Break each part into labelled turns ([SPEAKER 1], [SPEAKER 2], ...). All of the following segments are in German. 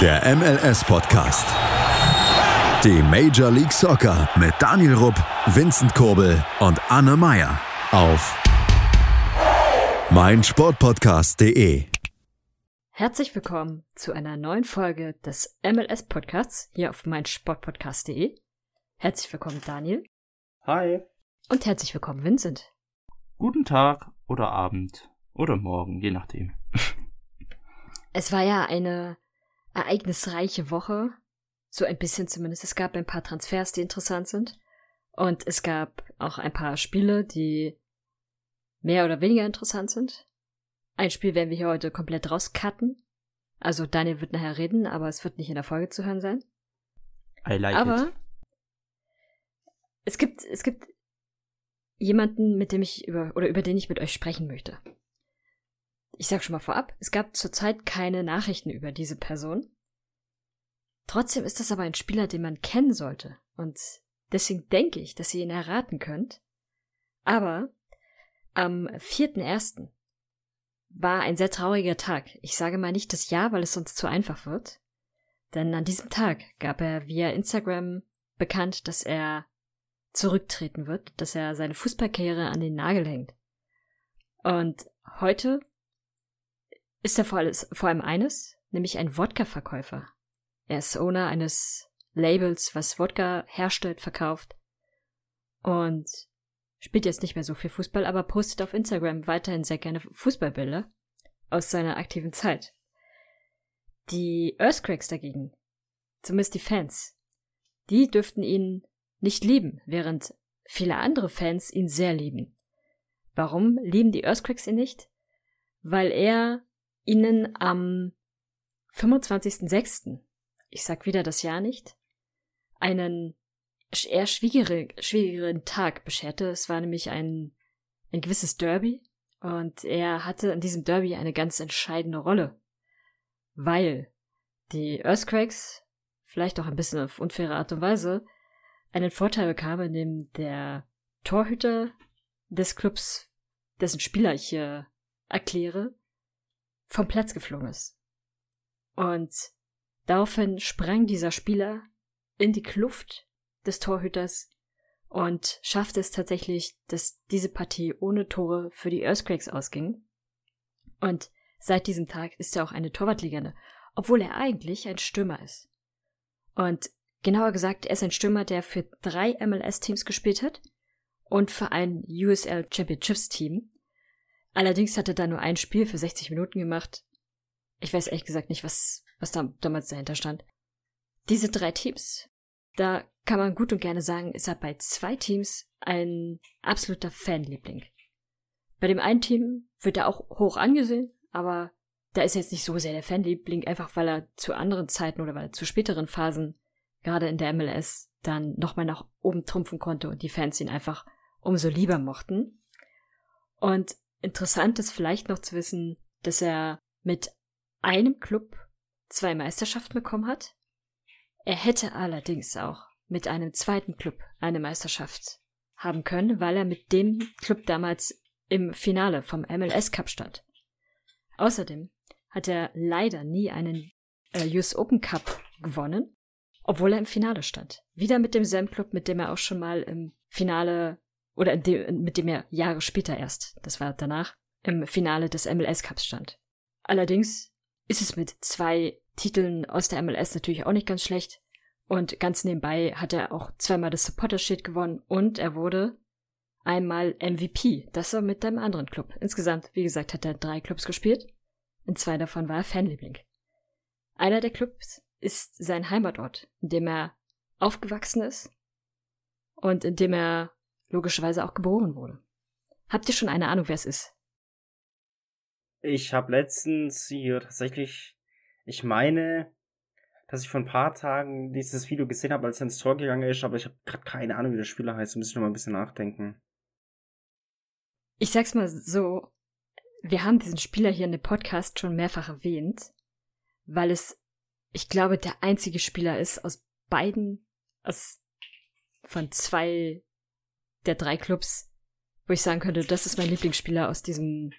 [SPEAKER 1] Der MLS-Podcast. Die Major League Soccer mit Daniel Rupp, Vincent Kurbel und Anne Meyer auf meinsportpodcast.de.
[SPEAKER 2] Herzlich willkommen zu einer neuen Folge des MLS-Podcasts hier auf meinsportpodcast.de. Herzlich willkommen, Daniel.
[SPEAKER 3] Hi.
[SPEAKER 2] Und herzlich willkommen, Vincent.
[SPEAKER 3] Guten Tag oder Abend oder morgen, je nachdem.
[SPEAKER 2] Es war ja eine ereignisreiche Woche. So ein bisschen zumindest. Es gab ein paar Transfers, die interessant sind. Und es gab auch ein paar Spiele, die mehr oder weniger interessant sind. Ein Spiel werden wir hier heute komplett rauscutten. Also Daniel wird nachher reden, aber es wird nicht in der Folge zu hören sein.
[SPEAKER 3] I like
[SPEAKER 2] aber
[SPEAKER 3] it.
[SPEAKER 2] es gibt, es gibt jemanden, mit dem ich über, oder über den ich mit euch sprechen möchte. Ich sag schon mal vorab, es gab zurzeit keine Nachrichten über diese Person. Trotzdem ist das aber ein Spieler, den man kennen sollte. Und deswegen denke ich, dass ihr ihn erraten könnt. Aber am 4.1. war ein sehr trauriger Tag. Ich sage mal nicht das Jahr, weil es sonst zu einfach wird. Denn an diesem Tag gab er via Instagram bekannt, dass er zurücktreten wird, dass er seine Fußballkarriere an den Nagel hängt. Und heute ist er vor, alles, vor allem eines, nämlich ein Wodka-Verkäufer. Er ist Owner eines Labels, was Wodka herstellt, verkauft und spielt jetzt nicht mehr so viel Fußball, aber postet auf Instagram weiterhin sehr gerne Fußballbilder aus seiner aktiven Zeit. Die Earthquakes dagegen, zumindest die Fans, die dürften ihn nicht lieben, während viele andere Fans ihn sehr lieben. Warum lieben die Earthquakes ihn nicht? Weil er ihnen am 25.06., ich sag wieder das Jahr nicht, einen eher schwierigere, schwierigeren Tag bescherte. Es war nämlich ein, ein gewisses Derby und er hatte in diesem Derby eine ganz entscheidende Rolle, weil die Earthquakes, vielleicht auch ein bisschen auf unfaire Art und Weise, einen Vorteil bekamen, indem der Torhüter des Clubs, dessen Spieler ich hier erkläre, vom Platz geflogen ist. Und daraufhin sprang dieser Spieler in die Kluft des Torhüters und schaffte es tatsächlich, dass diese Partie ohne Tore für die Earthquakes ausging. Und seit diesem Tag ist er auch eine Torwartlegende, obwohl er eigentlich ein Stürmer ist. Und genauer gesagt, er ist ein Stürmer, der für drei MLS-Teams gespielt hat und für ein USL Championships Team. Allerdings hat er da nur ein Spiel für 60 Minuten gemacht. Ich weiß ehrlich gesagt nicht, was, was da damals dahinter stand. Diese drei Teams, da kann man gut und gerne sagen, ist er bei zwei Teams ein absoluter Fanliebling. Bei dem einen Team wird er auch hoch angesehen, aber da ist er jetzt nicht so sehr der Fanliebling, einfach weil er zu anderen Zeiten oder weil er zu späteren Phasen, gerade in der MLS, dann nochmal nach oben trumpfen konnte und die Fans ihn einfach umso lieber mochten. Und interessant ist vielleicht noch zu wissen, dass er mit einem Club zwei Meisterschaften bekommen hat. Er hätte allerdings auch mit einem zweiten Club eine Meisterschaft haben können, weil er mit dem Club damals im Finale vom MLS Cup stand. Außerdem hat er leider nie einen äh, US Open Cup gewonnen, obwohl er im Finale stand. Wieder mit demselben Club, mit dem er auch schon mal im Finale oder dem, mit dem er Jahre später erst, das war danach, im Finale des MLS Cups stand. Allerdings ist es mit zwei Titeln aus der MLS natürlich auch nicht ganz schlecht. Und ganz nebenbei hat er auch zweimal das Supporter Shield gewonnen und er wurde einmal MVP. Das war mit einem anderen Club. Insgesamt, wie gesagt, hat er drei Clubs gespielt. In zwei davon war er Fanliebling. Einer der Clubs ist sein Heimatort, in dem er aufgewachsen ist und in dem er logischerweise auch geboren wurde. Habt ihr schon eine Ahnung, wer es ist?
[SPEAKER 3] Ich habe letztens hier tatsächlich, ich meine, dass ich vor ein paar Tagen dieses Video gesehen habe, als er ins Tor gegangen ist, aber ich habe gerade keine Ahnung, wie der Spieler heißt. Da muss ich noch mal ein bisschen nachdenken.
[SPEAKER 2] Ich sag's mal so, wir haben diesen Spieler hier in dem Podcast schon mehrfach erwähnt, weil es, ich glaube, der einzige Spieler ist aus beiden, aus von zwei der drei Clubs, wo ich sagen könnte, das ist mein Lieblingsspieler aus diesem,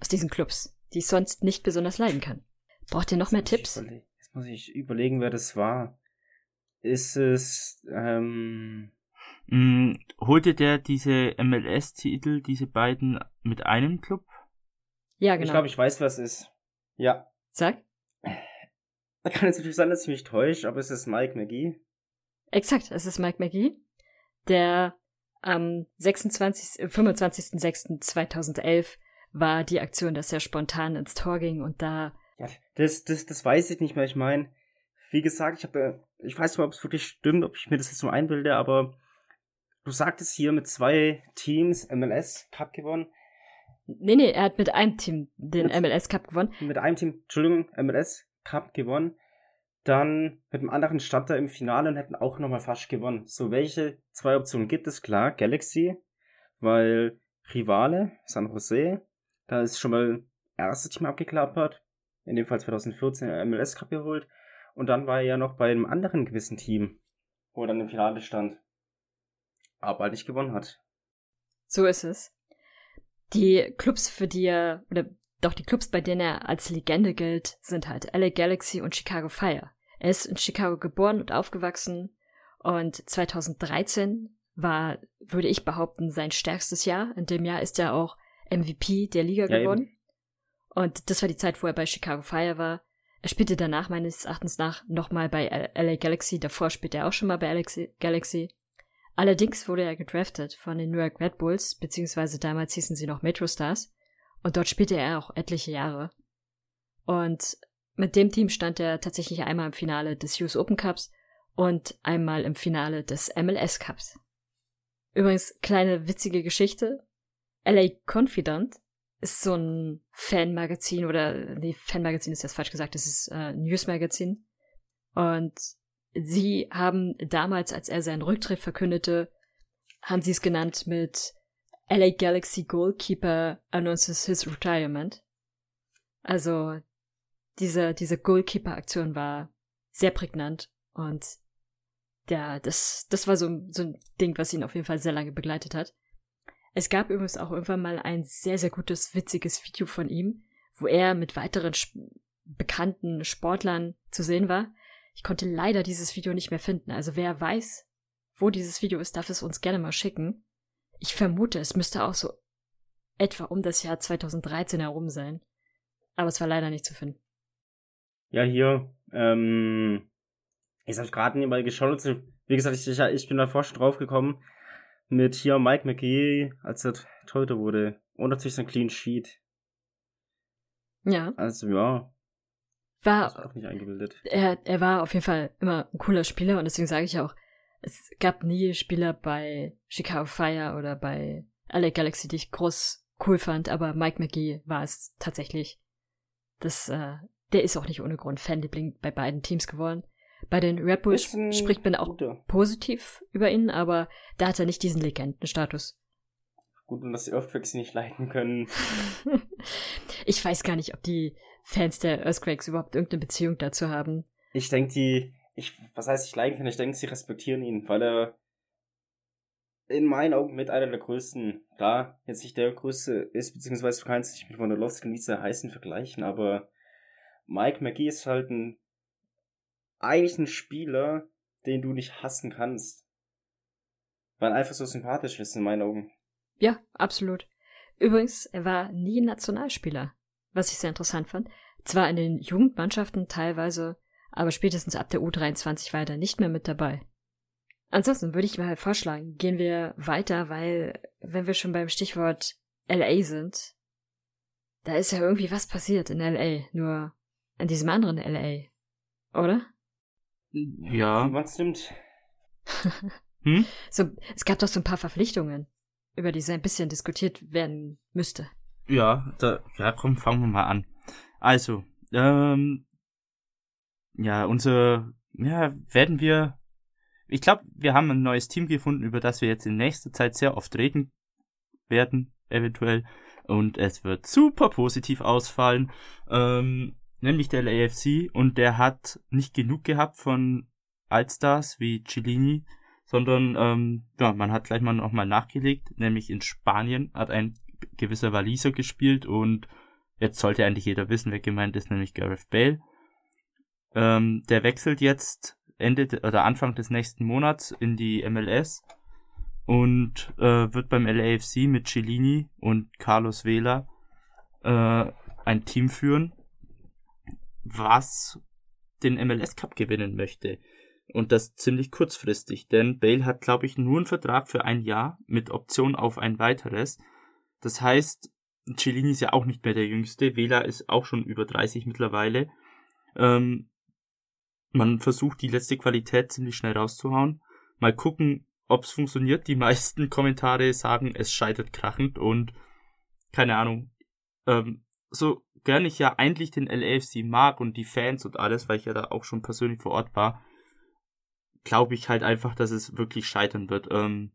[SPEAKER 2] aus diesen Clubs, die ich sonst nicht besonders leiden kann. Braucht ihr noch mehr Tipps?
[SPEAKER 3] Jetzt muss ich überlegen, wer das war. Ist es, ähm,
[SPEAKER 4] Mm, holte der diese MLS-Titel, diese beiden, mit einem Club?
[SPEAKER 2] Ja, genau.
[SPEAKER 3] ich glaube, ich weiß, was es ist. Ja.
[SPEAKER 2] Sag.
[SPEAKER 3] Da kann es natürlich sein, dass ich mich täusche, aber es ist Mike McGee.
[SPEAKER 2] Exakt, es ist Mike McGee, der am 26. äh, 25.06.2011 war die Aktion, dass er spontan ins Tor ging und da
[SPEAKER 3] Ja, das, das, das weiß ich nicht mehr. Ich meine, wie gesagt, ich habe, ich weiß nicht, ob es wirklich stimmt, ob ich mir das jetzt so einbilde, aber du sagtest hier mit zwei Teams MLS Cup gewonnen.
[SPEAKER 2] Nee, nee, er hat mit einem Team den
[SPEAKER 3] Mit-
[SPEAKER 2] MLS Cup gewonnen.
[SPEAKER 3] Mit einem Team, Entschuldigung, MLS Cup gewonnen. Dann mit dem anderen stand im Finale und hätten auch nochmal fast gewonnen. So, welche zwei Optionen gibt es? Klar, Galaxy, weil Rivale, San Jose, da ist schon mal erste Team abgeklappert. In dem Fall 2014 der MLS Cup geholt. Und dann war er ja noch bei einem anderen gewissen Team, wo er dann im Finale stand. Aber halt nicht gewonnen hat.
[SPEAKER 2] So ist es. Die Clubs, für die er, oder doch die Clubs, bei denen er als Legende gilt, sind halt LA Galaxy und Chicago Fire. Er ist in Chicago geboren und aufgewachsen und 2013 war, würde ich behaupten, sein stärkstes Jahr. In dem Jahr ist er auch MVP der Liga
[SPEAKER 3] Ja,
[SPEAKER 2] geworden. Und das war die Zeit, wo er bei Chicago Fire war. Er spielte danach meines Erachtens nach nochmal bei LA Galaxy. Davor spielte er auch schon mal bei LA Galaxy. Allerdings wurde er gedraftet von den New York Red Bulls, beziehungsweise damals hießen sie noch Metro Stars. Und dort spielte er auch etliche Jahre. Und mit dem Team stand er tatsächlich einmal im Finale des US Open Cups und einmal im Finale des MLS Cups. Übrigens, kleine witzige Geschichte. LA Confidant ist so ein Fanmagazin oder, nee, Fanmagazin ist jetzt falsch gesagt, das ist äh, Newsmagazin. Und sie haben damals, als er seinen Rücktritt verkündete, haben sie es genannt mit LA Galaxy Goalkeeper announces his retirement. Also diese, diese Goalkeeper-Aktion war sehr prägnant und ja, das, das war so, so ein Ding, was ihn auf jeden Fall sehr lange begleitet hat. Es gab übrigens auch irgendwann mal ein sehr, sehr gutes, witziges Video von ihm, wo er mit weiteren sp bekannten Sportlern zu sehen war. Ich konnte leider dieses Video nicht mehr finden. Also wer weiß, wo dieses Video ist, darf es uns gerne mal schicken. Ich vermute, es müsste auch so etwa um das Jahr 2013 herum sein. Aber es war leider nicht zu finden.
[SPEAKER 3] Ja, hier, ähm, jetzt habe ich gerade nebenbei geschaut. Wie gesagt, ich, ich, bin davor schon drauf gekommen mit hier Mike McGee, als er Torhüter wurde. Und natürlich sein Clean Sheet.
[SPEAKER 2] Ja,
[SPEAKER 3] Also ja,
[SPEAKER 2] war
[SPEAKER 3] auch nicht eingebildet.
[SPEAKER 2] er, er war auf jeden Fall immer ein cooler Spieler und deswegen sage ich auch, es gab nie Spieler bei Chicago Fire oder bei LA Galaxy, die ich groß cool fand, aber Mike McGee war es tatsächlich. Das, äh, der ist auch nicht ohne Grund Fanliebling bei beiden Teams geworden. Bei den Red Bulls spricht man auch
[SPEAKER 3] guter.
[SPEAKER 2] positiv über ihn, aber da hat er nicht diesen Legendenstatus.
[SPEAKER 3] Gut, und dass die Earthquakes nicht leiten können.
[SPEAKER 2] ich weiß gar nicht, ob die Fans der Earthquakes überhaupt irgendeine Beziehung dazu haben.
[SPEAKER 3] Ich denke, die, ich, was heißt ich leiden kann, ich denke, sie respektieren ihn, weil er in meinen Augen mit einer der größten, klar, jetzt nicht der größte ist, beziehungsweise du kannst dich mit Wondolowski und Lisa Heißen vergleichen, aber Mike McGee ist halt ein, eigentlich ein Spieler, den du nicht hassen kannst. Weil er einfach so sympathisch ist in meinen Augen.
[SPEAKER 2] Ja, absolut. Übrigens, er war nie Nationalspieler, was ich sehr interessant fand. Zwar in den Jugendmannschaften teilweise, aber spätestens ab der U23 war er dann nicht mehr mit dabei. Ansonsten würde ich mal vorschlagen, gehen wir weiter, weil wenn wir schon beim Stichwort LA sind, da ist ja irgendwie was passiert in LA, nur in diesem anderen LA, oder?
[SPEAKER 4] Ja.
[SPEAKER 3] Was nimmt?
[SPEAKER 4] Hm?
[SPEAKER 2] So, es gab doch so ein paar Verpflichtungen, über die so ein bisschen diskutiert werden müsste.
[SPEAKER 4] Ja, da, ja, komm, fangen wir mal an. Also, ähm, ja, unser, ja, werden wir, ich glaube, wir haben ein neues Team gefunden, über das wir jetzt in nächster Zeit sehr oft reden werden, eventuell. Und es wird super positiv ausfallen, ähm, nämlich der LAFC. Und der hat nicht genug gehabt von Allstars wie Cellini, sondern, ähm, ja, man hat gleich mal nochmal nachgelegt, nämlich in Spanien hat ein gewisser Waliser gespielt und jetzt sollte eigentlich jeder wissen, wer gemeint ist, nämlich Gareth Bale. Ähm, der wechselt jetzt Ende oder Anfang des nächsten Monats in die MLS und äh, wird beim LAFC mit Cellini und Carlos Vela äh, ein Team führen, was den MLS Cup gewinnen möchte. Und das ziemlich kurzfristig, denn Bale hat, glaube ich, nur einen Vertrag für ein Jahr mit Option auf ein weiteres. Das heißt, Cellini ist ja auch nicht mehr der Jüngste, Vela ist auch schon über 30 mittlerweile. Ähm, man versucht die letzte Qualität ziemlich schnell rauszuhauen. Mal gucken, ob es funktioniert. Die meisten Kommentare sagen, es scheitert krachend und keine Ahnung. Ähm, so gern ich ja eigentlich den LAFC mag und die Fans und alles, weil ich ja da auch schon persönlich vor Ort war, glaube ich halt einfach, dass es wirklich scheitern wird. Ähm,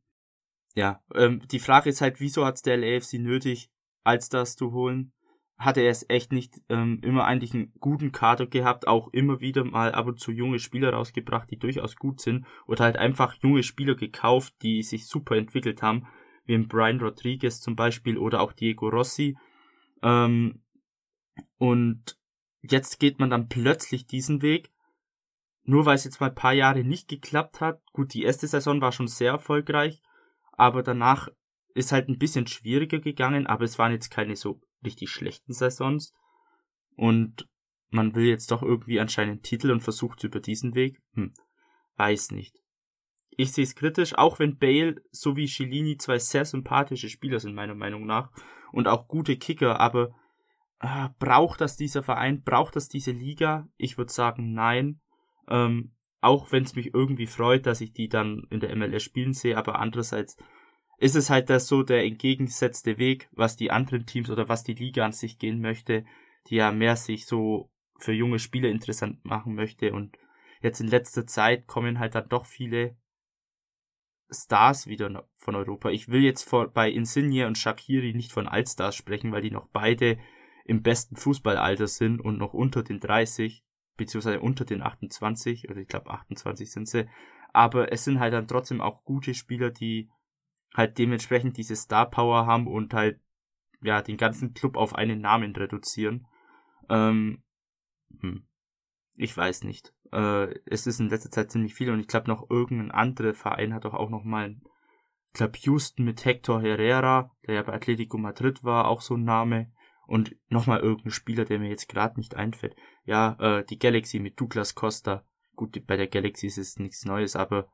[SPEAKER 4] ja, ähm, die Frage ist halt, wieso hat es der LAFC nötig, als das zu holen? Hatte er es echt nicht ähm, immer eigentlich einen guten Kader gehabt, auch immer wieder mal ab und zu junge Spieler rausgebracht, die durchaus gut sind, oder halt einfach junge Spieler gekauft, die sich super entwickelt haben, wie Brian Rodriguez zum Beispiel oder auch Diego Rossi. Ähm, und jetzt geht man dann plötzlich diesen Weg, nur weil es jetzt mal ein paar Jahre nicht geklappt hat. Gut, die erste Saison war schon sehr erfolgreich, aber danach ist halt ein bisschen schwieriger gegangen, aber es waren jetzt keine so richtig schlechten Saisons. Und man will jetzt doch irgendwie anscheinend Titel und versucht über diesen Weg. Hm, weiß nicht. Ich sehe es kritisch, auch wenn Bale sowie Cellini zwei sehr sympathische Spieler sind, meiner Meinung nach, und auch gute Kicker, aber äh, braucht das dieser Verein, braucht das diese Liga? Ich würde sagen, nein. Ähm, auch wenn es mich irgendwie freut, dass ich die dann in der MLS spielen sehe, aber andererseits ist es halt das so der entgegengesetzte Weg, was die anderen Teams oder was die Liga an sich gehen möchte, die ja mehr sich so für junge Spieler interessant machen möchte und jetzt in letzter Zeit kommen halt dann doch viele Stars wieder von Europa. Ich will jetzt vor, bei Insigne und Shakiri nicht von Altstars sprechen, weil die noch beide im besten Fußballalter sind und noch unter den 30 beziehungsweise unter den 28, oder ich glaube 28 sind sie. Aber es sind halt dann trotzdem auch gute Spieler, die halt dementsprechend diese Star Power haben und halt ja den ganzen Club auf einen Namen reduzieren. Ähm, hm, ich weiß nicht. Äh, es ist in letzter Zeit ziemlich viel und ich glaube noch irgendein anderer Verein hat doch auch noch mal, ich glaube Houston mit Hector Herrera, der ja bei Atletico Madrid war, auch so ein Name. Und nochmal irgendein Spieler, der mir jetzt gerade nicht einfällt. Ja, äh, die Galaxy mit Douglas Costa. Gut, bei der Galaxy ist es nichts Neues, aber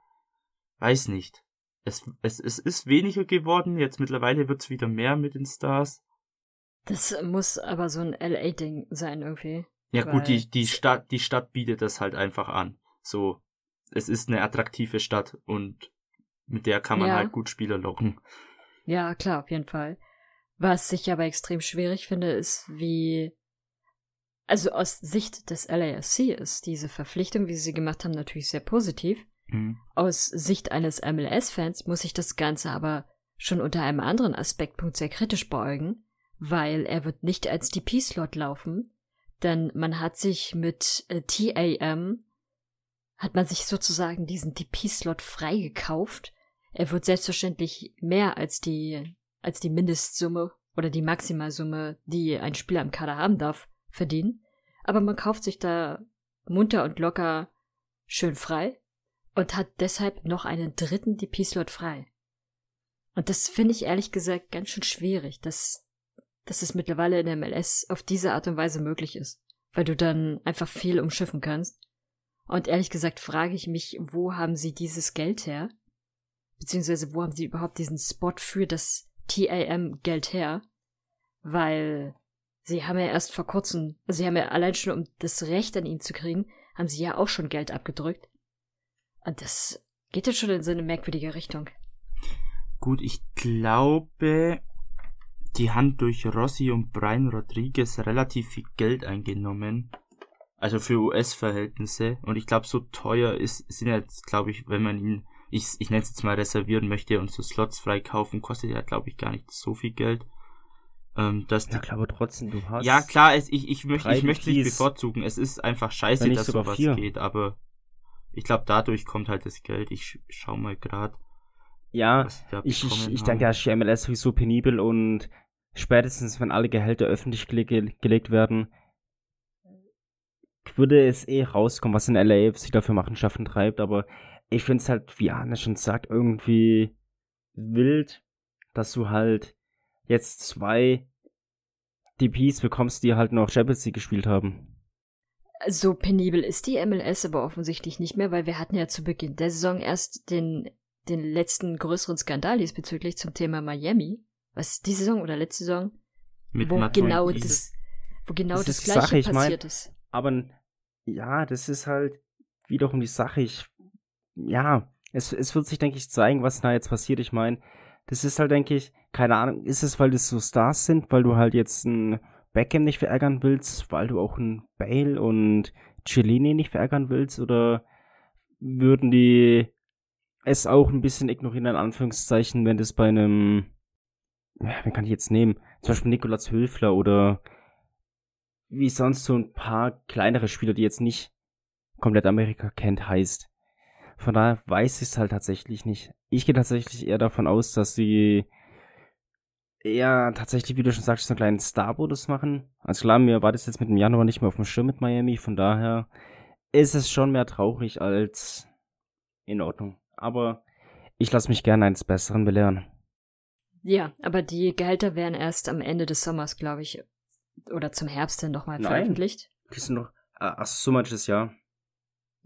[SPEAKER 4] weiß nicht. Es, es, es ist weniger geworden, jetzt mittlerweile wird's wieder mehr mit den Stars.
[SPEAKER 2] Das muss aber so ein LA-Ding sein irgendwie.
[SPEAKER 4] Ja gut, die, die Stadt, die Stadt bietet das halt einfach an. So, es ist eine attraktive Stadt und mit der kann man ja. halt gut Spieler locken.
[SPEAKER 2] Ja, klar, auf jeden Fall. Was ich aber extrem schwierig finde, ist, wie, also aus Sicht des LAFC ist diese Verpflichtung, wie sie sie gemacht haben, natürlich sehr positiv. Mhm. Aus Sicht eines MLS-Fans muss ich das Ganze aber schon unter einem anderen Aspektpunkt sehr kritisch beäugen, weil er wird nicht als DP-Slot laufen, denn man hat sich mit äh, TAM, hat man sich sozusagen diesen DP-Slot freigekauft. Er wird selbstverständlich mehr als die als die Mindestsumme oder die Maximalsumme, die ein Spieler im Kader haben darf, verdienen. Aber man kauft sich da munter und locker schön frei und hat deshalb noch einen dritten DP-Slot frei. Und das finde ich ehrlich gesagt ganz schön schwierig, dass, dass es mittlerweile in der MLS auf diese Art und Weise möglich ist, weil du dann einfach viel umschiffen kannst. Und ehrlich gesagt frage ich mich, wo haben sie dieses Geld her? Beziehungsweise wo haben sie überhaupt diesen Spot für das TAM Geld her, weil sie haben ja erst vor kurzem, also sie haben ja allein schon, um das Recht an ihn zu kriegen, haben sie ja auch schon Geld abgedrückt. Und das geht ja schon in so eine merkwürdige Richtung.
[SPEAKER 4] Gut, ich glaube, die haben durch Rossi und Brian Rodriguez relativ viel Geld eingenommen. Also für US-Verhältnisse. Und ich glaube, so teuer ist, sind jetzt, glaube ich, wenn man ihn ich, ich nenne es jetzt mal reservieren möchte und so Slots freikaufen, kostet ja, glaube ich, gar nicht so viel Geld.
[SPEAKER 3] Ähm, dass ja, klar, aber trotzdem, du hast.
[SPEAKER 4] Ja, klar, es, ich, ich, möchte, ich möchte nicht bevorzugen. Es ist einfach scheiße, dass sowas vier. geht, aber ich glaube, dadurch kommt halt das Geld. Ich schau mal gerade.
[SPEAKER 3] Ja, ich, ich, ich denke, da ist die MLS sowieso penibel und spätestens, wenn alle Gehälter öffentlich gele gelegt werden, würde es eh rauskommen, was in LA sich dafür Machenschaften treibt, aber ich finde es halt, wie Arne schon sagt, irgendwie wild, dass du halt jetzt zwei DPs bekommst, die halt noch Champions League gespielt haben.
[SPEAKER 2] So penibel ist die MLS aber offensichtlich nicht mehr, weil wir hatten ja zu Beginn der Saison erst den, den letzten größeren Skandal diesbezüglich zum Thema Miami. Was, die Saison oder letzte Saison?
[SPEAKER 4] Mit
[SPEAKER 2] wo genau das, wo genau
[SPEAKER 3] Das
[SPEAKER 2] das,
[SPEAKER 3] ist die
[SPEAKER 2] gleiche
[SPEAKER 3] Sache, ich mein-
[SPEAKER 2] passiert ist.
[SPEAKER 3] Aber ja, das ist halt wiederum die Sache. Ich, ja, es, es wird sich, denke ich, zeigen, was da jetzt passiert. Ich meine, das ist halt, denke ich, keine Ahnung, ist es, weil das so Stars sind, weil du halt jetzt ein Beckham nicht verärgern willst, weil du auch ein Bale und Cellini nicht verärgern willst, oder würden die es auch ein bisschen ignorieren, in Anführungszeichen, wenn das bei einem, ja, wen kann ich jetzt nehmen? Zum Beispiel Nikolas Höfler oder wie sonst so ein paar kleinere Spieler, die jetzt nicht komplett Amerika kennt, heißt. Von daher weiß ich es halt tatsächlich nicht. Ich gehe tatsächlich eher davon aus, dass sie eher tatsächlich, wie du schon sagst, so einen kleinen Star-Modus machen. Also klar, mir war das jetzt mit dem Januar nicht mehr auf dem Schirm mit Miami, von daher ist es schon mehr traurig als in Ordnung. Aber ich lasse mich gerne eines Besseren belehren.
[SPEAKER 2] Ja, aber die Gehälter werden erst am Ende des Sommers, glaube ich, oder zum Herbst dann nochmal veröffentlicht.
[SPEAKER 3] Die sind noch, ah, ach, so manches Jahr.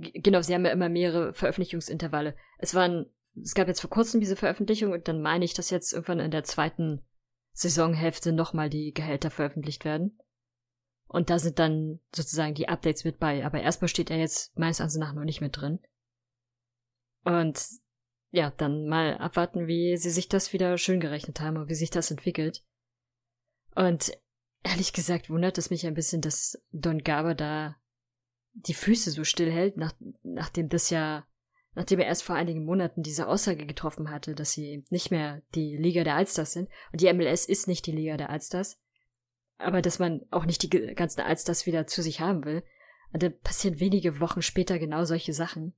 [SPEAKER 2] Genau, sie haben ja immer mehrere Veröffentlichungsintervalle. Es waren, es gab jetzt vor kurzem diese Veröffentlichung und dann meine ich, dass jetzt irgendwann in der zweiten Saisonhälfte nochmal die Gehälter veröffentlicht werden. Und da sind dann sozusagen die Updates mit bei. Aber erstmal steht er jetzt meines Erachtens nach noch nicht mit drin. Und ja, dann mal abwarten, wie sie sich das wieder schön gerechnet haben und wie sich das entwickelt. Und ehrlich gesagt wundert es mich ein bisschen, dass Don Garber da die Füße so stillhält, nach, nachdem das ja, nachdem er erst vor einigen Monaten diese Aussage getroffen hatte, dass sie nicht mehr die Liga der Allstars sind. Und die MLS ist nicht die Liga der Allstars. Aber dass man auch nicht die ganzen Allstars wieder zu sich haben will. Und dann passieren wenige Wochen später genau solche Sachen.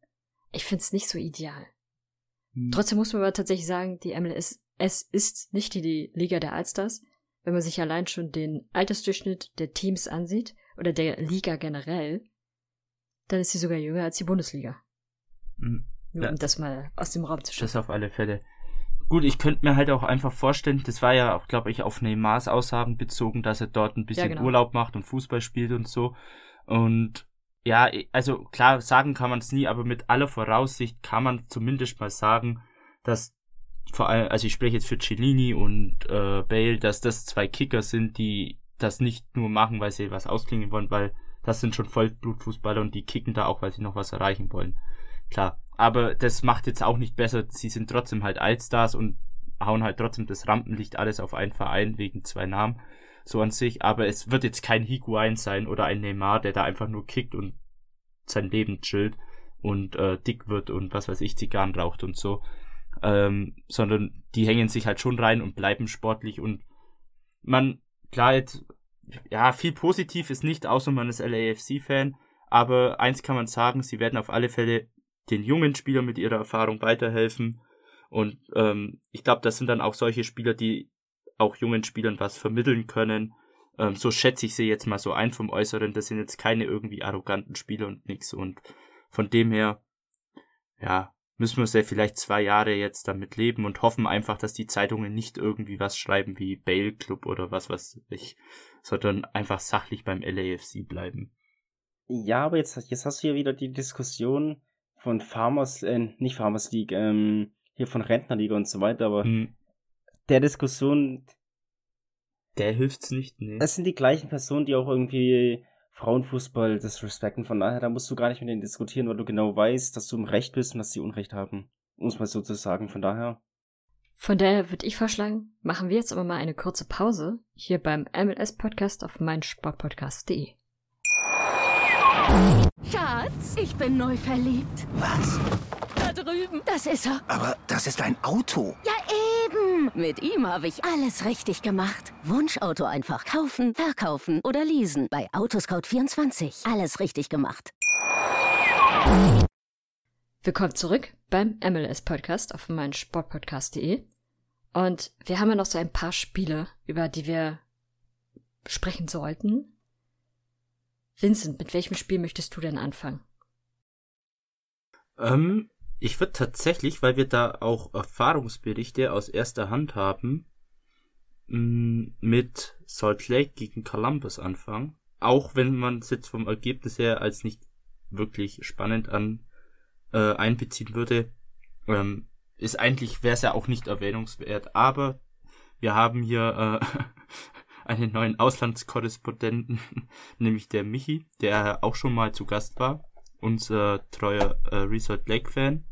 [SPEAKER 2] Ich find's nicht so ideal.
[SPEAKER 4] Hm.
[SPEAKER 2] Trotzdem muss man aber tatsächlich sagen, die MLS, ist nicht die, die Liga der Allstars. Wenn man sich allein schon den Altersdurchschnitt der Teams ansieht oder der Liga generell, dann ist sie sogar jünger als die Bundesliga.
[SPEAKER 4] Hm.
[SPEAKER 2] Nur um das mal aus dem Raum zu
[SPEAKER 4] Das
[SPEAKER 2] schaffen.
[SPEAKER 4] auf alle Fälle. Gut, ich könnte mir halt auch einfach vorstellen, das war ja auch, glaube ich, auf Neymars Aussagen bezogen, dass er dort ein bisschen
[SPEAKER 2] Ja, genau.
[SPEAKER 4] Urlaub macht und Fußball spielt und so. Und ja, also klar, sagen kann man es nie, aber mit aller Voraussicht kann man zumindest mal sagen, dass vor allem, also ich spreche jetzt für Cellini und äh, Bale, dass das zwei Kicker sind, die das nicht nur machen, weil sie was ausklingen wollen, weil das sind schon Vollblutfußballer und die kicken da auch, weil sie noch was erreichen wollen. Klar. Aber das macht jetzt auch nicht besser. Sie sind trotzdem halt Allstars und hauen halt trotzdem das Rampenlicht alles auf einen Verein wegen zwei Namen. So an sich. Aber es wird jetzt kein Higuain sein oder ein Neymar, der da einfach nur kickt und sein Leben chillt und äh, dick wird und was weiß ich, Zigarren raucht und so. Ähm, sondern die hängen sich halt schon rein und bleiben sportlich und man, klar, jetzt, ja, viel positiv ist nicht, außer man ist LAFC-Fan, aber eins kann man sagen, sie werden auf alle Fälle den jungen Spielern mit ihrer Erfahrung weiterhelfen. Und ähm, ich glaube, das sind dann auch solche Spieler, die auch jungen Spielern was vermitteln können. Ähm, so schätze ich sie jetzt mal so ein vom Äußeren. Das sind jetzt keine irgendwie arroganten Spieler und nix. Und von dem her, ja, müssen wir sehr vielleicht zwei Jahre jetzt damit leben und hoffen einfach, dass die Zeitungen nicht irgendwie was schreiben wie Bale Club oder was weiß ich, sondern einfach sachlich beim LAFC bleiben.
[SPEAKER 3] Ja, aber jetzt, jetzt hast du ja wieder die Diskussion von Farmers, äh, nicht Farmers League, ähm, hier von Rentnerliga und so weiter, aber
[SPEAKER 4] Hm,
[SPEAKER 3] der Diskussion,
[SPEAKER 4] der hilft's nicht, nee.
[SPEAKER 3] das sind die gleichen Personen, die auch irgendwie Frauenfußball disrespekten. Von daher, da musst du gar nicht mit denen diskutieren, weil du genau weißt, dass du im Recht bist und dass sie Unrecht haben. Um es mal so zu sagen. Von daher,
[SPEAKER 2] Von daher würde ich vorschlagen, machen wir jetzt aber mal eine kurze Pause hier beim MLS-Podcast auf meinsportpodcast.de.
[SPEAKER 5] Schatz, ich bin neu verliebt.
[SPEAKER 6] Was?
[SPEAKER 5] Da drüben. Das ist er.
[SPEAKER 6] Aber das ist ein Auto.
[SPEAKER 5] Ja, eben. Mit ihm habe ich alles richtig gemacht. Wunschauto einfach kaufen, verkaufen oder leasen. Bei Autoscout24. Alles richtig gemacht.
[SPEAKER 2] Willkommen zurück beim MLS-Podcast auf meinsportpodcast.de. Und wir haben ja noch so ein paar Spiele, über die wir sprechen sollten. Vincent, mit welchem Spiel möchtest du denn anfangen?
[SPEAKER 4] Ähm, ich würde tatsächlich, weil wir da auch Erfahrungsberichte aus erster Hand haben, mit Salt Lake gegen Columbus anfangen. Auch wenn man es jetzt vom Ergebnis her als nicht wirklich spannend an äh, einbeziehen würde, ähm, ist eigentlich wäre es ja auch nicht erwähnungswert. Aber wir haben hier äh, einen neuen Auslandskorrespondenten, nämlich der Michi, der auch schon mal zu Gast war, unser treuer äh, Resort Lake Fan.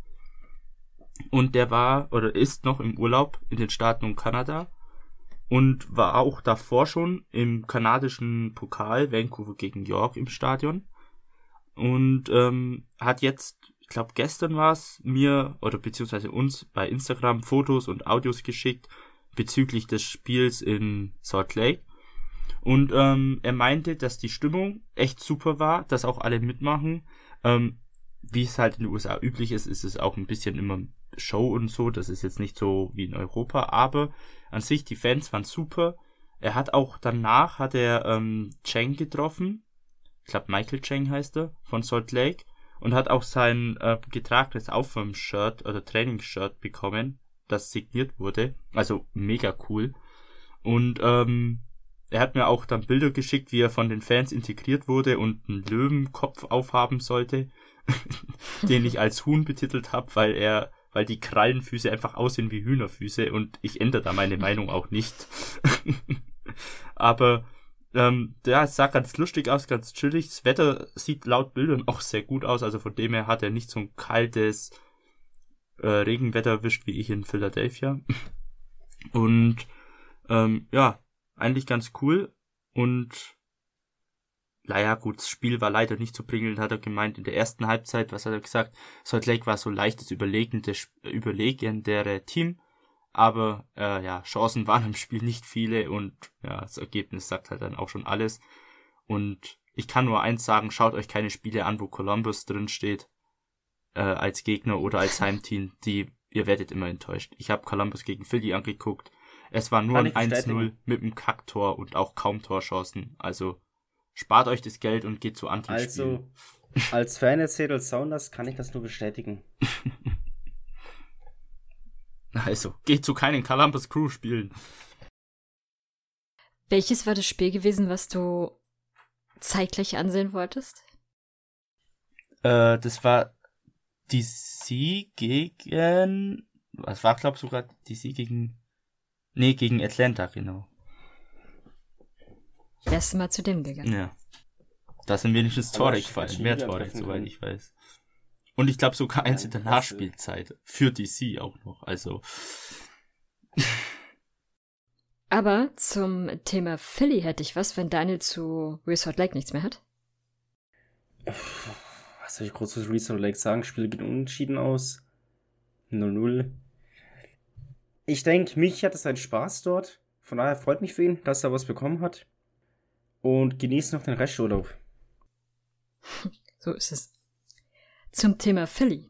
[SPEAKER 4] Und der war oder ist noch im Urlaub in den Staaten und Kanada und war auch davor schon im kanadischen Pokal Vancouver gegen York im Stadion und ähm, hat jetzt, glaube gestern war es, mir oder beziehungsweise uns bei Instagram Fotos und Audios geschickt bezüglich des Spiels in Salt Lake und ähm, er meinte, dass die Stimmung echt super war, dass auch alle mitmachen. Ähm, wie es halt in den USA üblich ist, ist es auch ein bisschen immer Show und so. Das ist jetzt nicht so wie in Europa, aber an sich die Fans waren super. Er hat auch danach hat er ähm, Cheng getroffen. Ich glaube Michael Cheng heißt er von Salt Lake und hat auch sein äh, getragenes Aufwärmshirt oder Trainingsshirt bekommen, das signiert wurde. Also mega cool. Und ähm, er hat mir auch dann Bilder geschickt, wie er von den Fans integriert wurde und einen Löwenkopf aufhaben sollte, den ich als Huhn betitelt habe, weil er, weil die Krallenfüße einfach aussehen wie Hühnerfüße und ich ändere da meine Meinung auch nicht. Aber ähm, es sah ganz lustig aus, ganz chillig. Das Wetter sieht laut Bildern auch sehr gut aus, also von dem her hat er nicht so ein kaltes äh, Regenwetter erwischt wie ich in Philadelphia. Und ähm, ja, eigentlich ganz cool und naja, gut, das Spiel war leider nicht so prickelnd, hat er gemeint. In der ersten Halbzeit, was hat er gesagt? Salt Lake war so leichtes, überlegende, überlegendere Team. Aber äh, ja, Chancen waren im Spiel nicht viele und ja, das Ergebnis sagt halt dann auch schon alles. Und ich kann nur eins sagen, schaut euch keine Spiele an, wo Columbus drin steht äh, als Gegner oder als Heimteam. Die, ihr werdet immer enttäuscht. Ich habe Columbus gegen Philly angeguckt es war nur ein 1-0 mit einem Kacktor und auch kaum Torchancen. Also spart euch das Geld und geht zu anti
[SPEAKER 3] Also als Fan des Seattle Sounders kann ich das nur bestätigen.
[SPEAKER 4] also geht zu keinen Columbus Crew spielen.
[SPEAKER 2] Welches war das Spiel gewesen, was du zeitgleich ansehen wolltest?
[SPEAKER 4] Äh, das war DC gegen. Was war, glaube ich, sogar DC gegen Nee, gegen Atlanta, genau.
[SPEAKER 2] Wärst du mal zu dem gegangen?
[SPEAKER 4] Ja. Da sind wenigstens Tore gefallen. Mehr Tore, soweit ich weiß. Und ich glaube sogar eins in der Nachspielzeit. Für DC auch noch. Also.
[SPEAKER 2] Aber zum Thema Philly hätte ich was, wenn Daniel zu Resort Lake nichts mehr hat.
[SPEAKER 3] Was soll ich groß zu Resort Lake sagen? Spiel geht unentschieden aus. 0-0 ich denke, mich hat es einen Spaß dort. Von daher freut mich für ihn, dass er was bekommen hat. Und genießt noch den Resturlaub.
[SPEAKER 2] So ist es. Zum Thema Philly.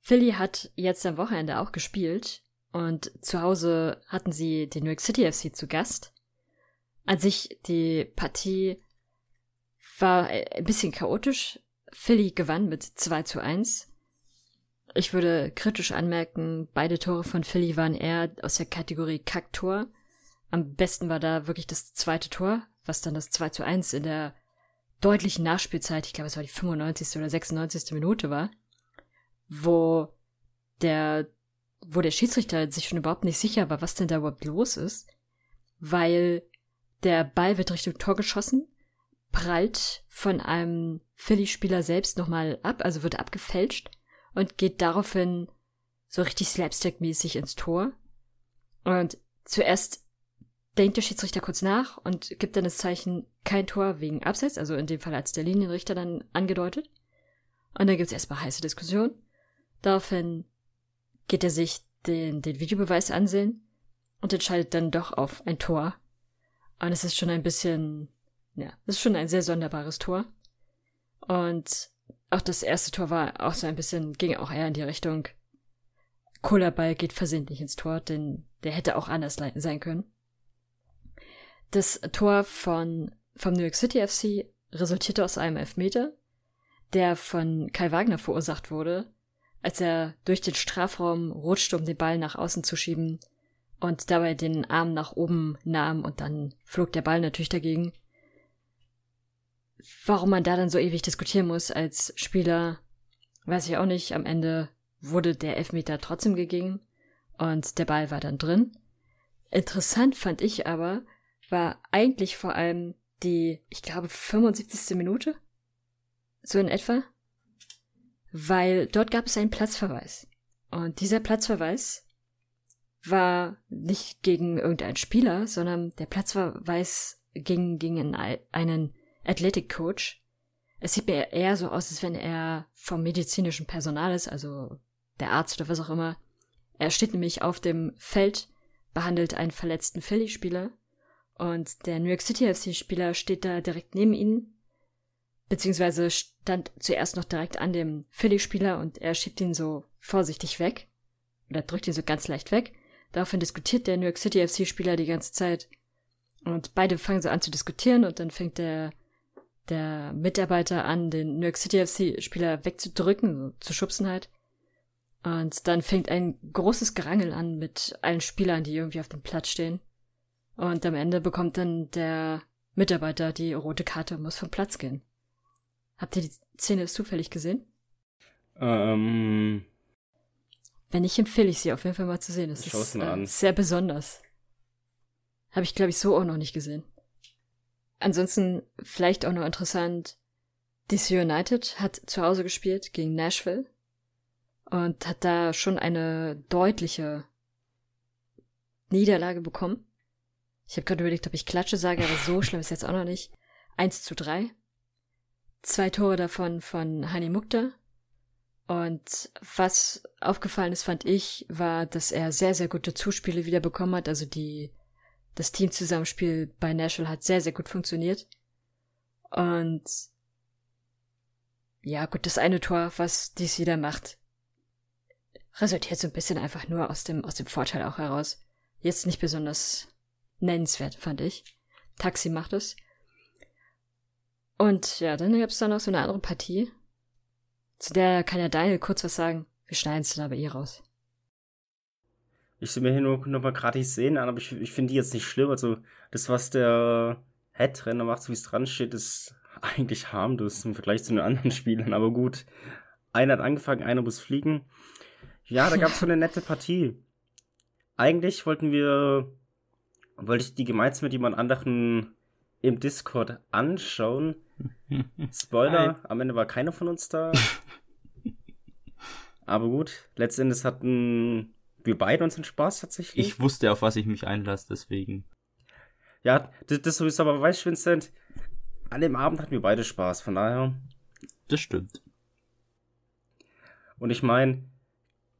[SPEAKER 2] Philly hat jetzt am Wochenende auch gespielt und zu Hause hatten sie den New York City FC zu Gast. An sich die Partie war ein bisschen chaotisch. Philly gewann mit 2 zu 1. Ich würde kritisch anmerken, beide Tore von Philly waren eher aus der Kategorie Kacktor. Am besten war da wirklich das zweite Tor, was dann das 2 zu 1 in der deutlichen Nachspielzeit, ich glaube es war die 95. oder 96. Minute war, wo der, wo der Schiedsrichter sich schon überhaupt nicht sicher war, was denn da überhaupt los ist, weil der Ball wird Richtung Tor geschossen, prallt von einem Philly-Spieler selbst nochmal ab, also wird abgefälscht und geht daraufhin so richtig slapstick-mäßig ins Tor. Und zuerst denkt der Schiedsrichter kurz nach und gibt dann das Zeichen kein Tor wegen Abseits, also in dem Fall als der Linienrichter dann angedeutet. Und dann gibt's erstmal heiße Diskussion. Daraufhin geht er sich den, den Videobeweis ansehen und entscheidet dann doch auf ein Tor. Und es ist schon ein bisschen, ja, es ist schon ein sehr sonderbares Tor. Und auch das erste Tor war auch so ein bisschen, ging auch eher in die Richtung, Kohlerball geht versehentlich ins Tor, denn der hätte auch anders sein können. Das Tor von, vom New York City FC resultierte aus einem Elfmeter, der von Kai Wagner verursacht wurde, als er durch den Strafraum rutschte, um den Ball nach außen zu schieben und dabei den Arm nach oben nahm und dann flog der Ball natürlich dagegen. Warum man da dann so ewig diskutieren muss als Spieler, weiß ich auch nicht. Am Ende wurde der Elfmeter trotzdem gegeben und der Ball war dann drin. Interessant fand ich aber, war eigentlich vor allem die, ich glaube, 75. Minute. So in etwa. Weil dort gab es einen Platzverweis. Und dieser Platzverweis war nicht gegen irgendeinen Spieler, sondern der Platzverweis ging gegen einen Athletic Coach. Es sieht mir eher so aus, als wenn er vom medizinischen Personal ist, also der Arzt oder was auch immer. Er steht nämlich auf dem Feld, behandelt einen verletzten Philly-Spieler und der New York City FC-Spieler steht da direkt neben ihm, beziehungsweise stand zuerst noch direkt an dem Philly-Spieler und er schiebt ihn so vorsichtig weg oder drückt ihn so ganz leicht weg. Daraufhin diskutiert der New York City FC-Spieler die ganze Zeit und beide fangen so an zu diskutieren und dann fängt der der Mitarbeiter an, den New York City FC-Spieler wegzudrücken, so zu schubsen halt. Und dann fängt ein großes Gerangel an mit allen Spielern, die irgendwie auf dem Platz stehen. Und am Ende bekommt dann der Mitarbeiter die rote Karte und muss vom Platz gehen. Habt ihr die Szene zufällig gesehen?
[SPEAKER 3] Ähm.
[SPEAKER 2] Wenn nicht, empfehle ich sie auf jeden Fall mal zu sehen. Das ist äh, sehr besonders. Habe ich, glaube ich, so auch noch nicht gesehen. Ansonsten vielleicht auch noch interessant, DC United hat zu Hause gespielt gegen Nashville und hat da schon eine deutliche Niederlage bekommen. Ich habe gerade überlegt, ob ich Klatsche sage, aber so schlimm ist jetzt auch noch nicht. 1 zu 3. Zwei Tore davon von Hani Mukta. Und was aufgefallen ist, fand ich, war, dass er sehr, sehr gute Zuspiele wieder bekommen hat. Also die das Teamzusammenspiel bei Nashville hat sehr, sehr gut funktioniert. Und ja, gut, das eine Tor, was DC da macht, resultiert so ein bisschen einfach nur aus dem, aus dem Vorteil auch heraus. Jetzt nicht besonders nennenswert, fand ich. Taxi macht es. Und ja, dann gab es da noch so eine andere Partie. Zu der kann ja Daniel kurz was sagen. Wir schneiden es dann aber eh raus.
[SPEAKER 3] Ich will mir hier nur noch mal gratis sehen an, aber ich, ich finde die jetzt nicht schlimm. Also, das, was der Headrenner macht, so wie es dran steht, ist eigentlich harmlos im Vergleich zu den anderen Spielern. Aber gut, einer hat angefangen, einer muss fliegen. Ja, da gab es so eine nette Partie. Eigentlich wollten wir, wollte ich die gemeinsam mit jemand anderen im Discord anschauen. Spoiler, Hi. am Ende war keiner von uns da. Aber gut, letztendlich hatten wir beide uns den Spaß tatsächlich.
[SPEAKER 4] Ich wusste, auf was ich mich einlasse, deswegen.
[SPEAKER 3] Ja, das, das sowieso, aber weißt du, Vincent, an dem Abend hatten wir beide Spaß, von daher.
[SPEAKER 4] Das stimmt.
[SPEAKER 3] Und ich meine,